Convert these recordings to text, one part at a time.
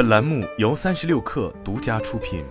本栏目由三十六氪独家出品。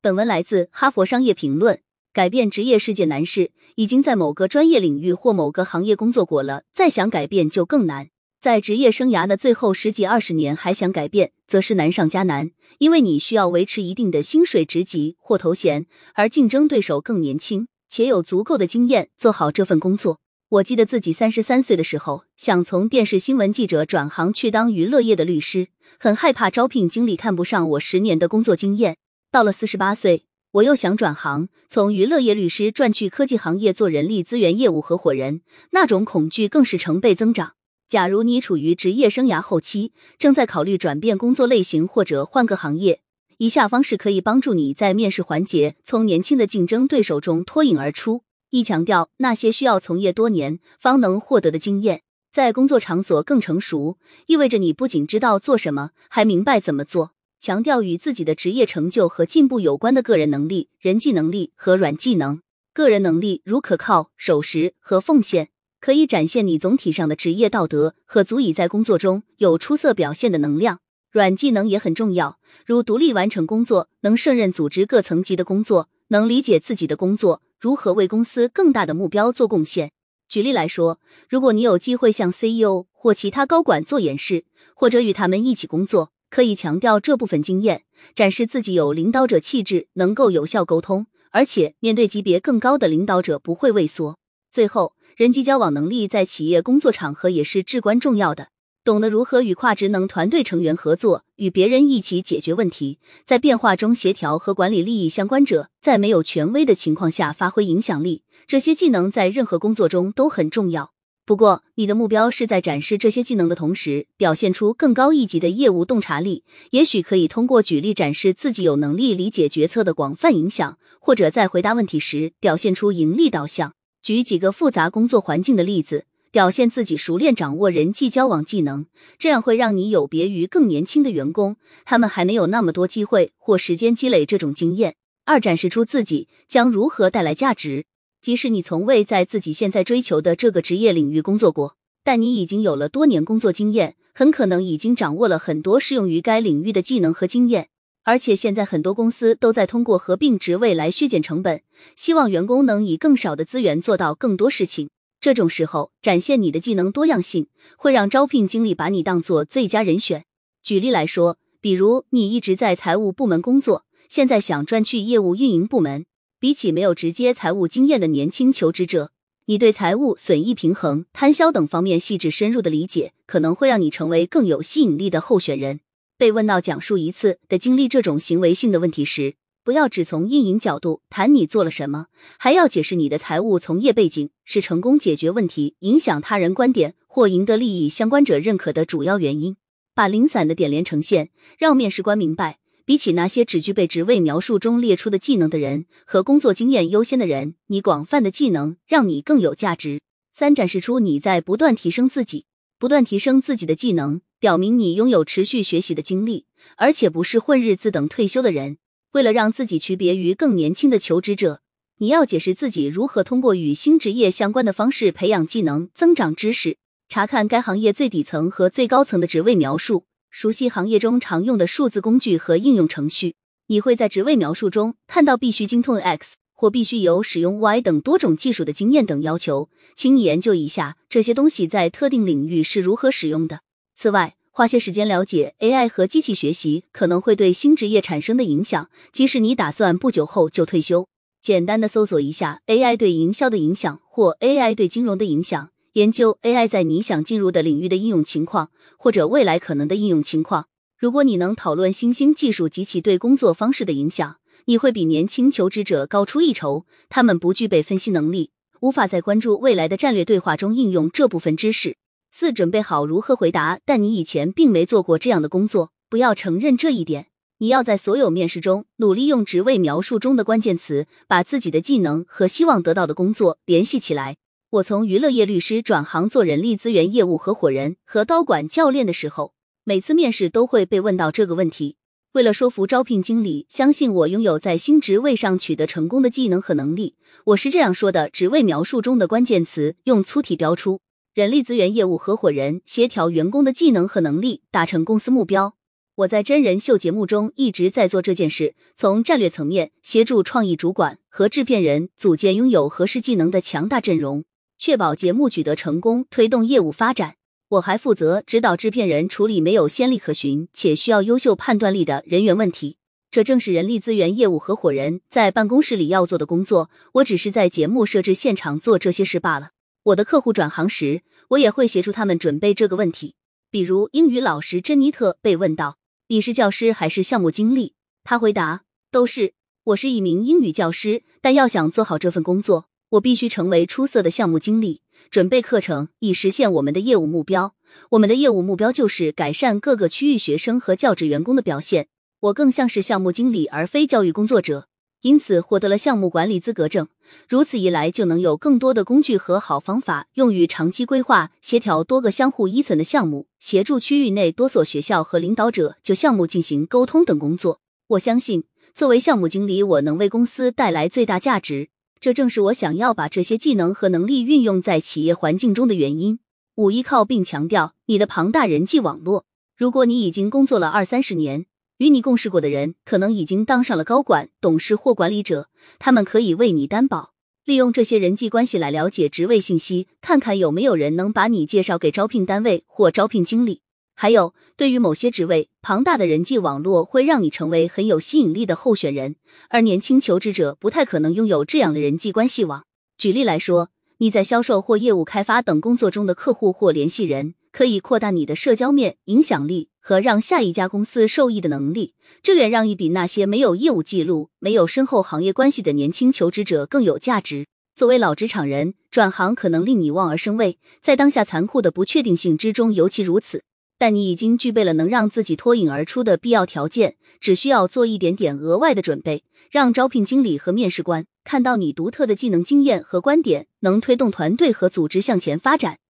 本文来自《哈佛商业评论》。改变职业世界难事，已经在某个专业领域或某个行业工作过了，再想改变就更难。在职业生涯的最后十几二十年还想改变，则是难上加难，因为你需要维持一定的薪水、职级或头衔，而竞争对手更年轻且有足够的经验做好这份工作。我记得自己三十三岁的时候，想从电视新闻记者转行去当娱乐业的律师，很害怕招聘经理看不上我十年的工作经验。到了四十八岁，我又想转行，从娱乐业律师转去科技行业做人力资源业务合伙人，那种恐惧更是成倍增长。假如你处于职业生涯后期，正在考虑转变工作类型或者换个行业，以下方式可以帮助你在面试环节从年轻的竞争对手中脱颖而出。一强调那些需要从业多年方能获得的经验，在工作场所更成熟，意味着你不仅知道做什么，还明白怎么做。强调与自己的职业成就和进步有关的个人能力、人际能力和软技能。个人能力如可靠、守时和奉献。可以展现你总体上的职业道德和足以在工作中有出色表现的能量。软技能也很重要，如独立完成工作，能胜任组织各层级的工作，能理解自己的工作如何为公司更大的目标做贡献。举例来说，如果你有机会向 CEO 或其他高管做演示，或者与他们一起工作，可以强调这部分经验，展示自己有领导者气质，能够有效沟通，而且面对级别更高的领导者不会畏缩。最后。人际交往能力在企业工作场合也是至关重要的。懂得如何与跨职能团队成员合作，与别人一起解决问题，在变化中协调和管理利益相关者，在没有权威的情况下发挥影响力，这些技能在任何工作中都很重要。不过，你的目标是在展示这些技能的同时，表现出更高一级的业务洞察力。也许可以通过举例展示自己有能力理解决策的广泛影响，或者在回答问题时表现出盈利导向。举几个复杂工作环境的例子，表现自己熟练掌握人际交往技能，这样会让你有别于更年轻的员工，他们还没有那么多机会或时间积累这种经验。二，展示出自己将如何带来价值。即使你从未在自己现在追求的这个职业领域工作过，但你已经有了多年工作经验，很可能已经掌握了很多适用于该领域的技能和经验。而且现在很多公司都在通过合并职位来削减成本，希望员工能以更少的资源做到更多事情。这种时候展现你的技能多样性，会让招聘经理把你当做最佳人选。举例来说，比如你一直在财务部门工作，现在想转去业务运营部门，比起没有直接财务经验的年轻求职者，你对财务、损益平衡、摊销等方面细致深入的理解，可能会让你成为更有吸引力的候选人。被问到讲述一次的经历这种行为性的问题时，不要只从运营角度谈你做了什么，还要解释你的财务从业背景是成功解决问题、影响他人观点或赢得利益相关者认可的主要原因。把零散的点连成线，让面试官明白，比起那些只具备职位描述中列出的技能的人和工作经验优先的人，你广泛的技能让你更有价值。三、展示出你在不断提升自己，不断提升自己的技能。表明你拥有持续学习的经历，而且不是混日子等退休的人。为了让自己区别于更年轻的求职者，你要解释自己如何通过与新职业相关的方式培养技能、增长知识。查看该行业最底层和最高层的职位描述，熟悉行业中常用的数字工具和应用程序。你会在职位描述中看到必须精通 X 或必须有使用 Y 等多种技术的经验等要求。请你研究一下这些东西在特定领域是如何使用的。此外，花些时间了解 AI 和机器学习可能会对新职业产生的影响，即使你打算不久后就退休。简单的搜索一下 AI 对营销的影响或 AI 对金融的影响，研究 AI 在你想进入的领域的应用情况或者未来可能的应用情况。如果你能讨论新兴技术及其对工作方式的影响，你会比年轻求职者高出一筹。他们不具备分析能力，无法在关注未来的战略对话中应用这部分知识。四、准备好如何回答，但你以前并没做过这样的工作，不要承认这一点。你要在所有面试中努力用职位描述中的关键词，把自己的技能和希望得到的工作联系起来。我从娱乐业律师转行做人力资源业务合伙人和高管教练的时候，每次面试都会被问到这个问题。为了说服招聘经理相信我拥有在新职位上取得成功的技能和能力，我是这样说的：职位描述中的关键词用粗体标出。人力资源业务合伙人协调员工的技能和能力，达成公司目标。我在真人秀节目中一直在做这件事，从战略层面协助创意主管和制片人组建拥有合适技能的强大阵容，确保节目取得成功，推动业务发展。我还负责指导制片人处理没有先例可循且需要优秀判断力的人员问题。这正是人力资源业务合伙人在办公室里要做的工作。我只是在节目设置现场做这些事罢了。我的客户转行时，我也会协助他们准备这个问题。比如英语老师珍妮特被问到。你是教师还是项目经理？他回答：都是。我是一名英语教师，但要想做好这份工作，我必须成为出色的项目经理，准备课程以实现我们的业务目标。我们的业务目标就是改善各个区域学生和教职员工的表现。我更像是项目经理，而非教育工作者。因此获得了项目管理资格证，如此一来就能有更多的工具和好方法用于长期规划、协调多个相互依存的项目，协助区域内多所学校和领导者就项目进行沟通等工作。我相信，作为项目经理，我能为公司带来最大价值。这正是我想要把这些技能和能力运用在企业环境中的原因。五依靠并强调你的庞大人际网络。如果你已经工作了二三十年。与你共事过的人可能已经当上了高管、董事或管理者，他们可以为你担保。利用这些人际关系来了解职位信息，看看有没有人能把你介绍给招聘单位或招聘经理。还有，对于某些职位，庞大的人际网络会让你成为很有吸引力的候选人，而年轻求职者不太可能拥有这样的人际关系网。举例来说，你在销售或业务开发等工作中的客户或联系人。可以扩大你的社交面、影响力和让下一家公司受益的能力，这远让你比那些没有业务记录、没有深厚行业关系的年轻求职者更有价值。作为老职场人，转行可能令你望而生畏，在当下残酷的不确定性之中尤其如此。但你已经具备了能让自己脱颖而出的必要条件，只需要做一点点额外的准备，让招聘经理和面试官看到你独特的技能、经验和观点，能推动团队和组织向前发展。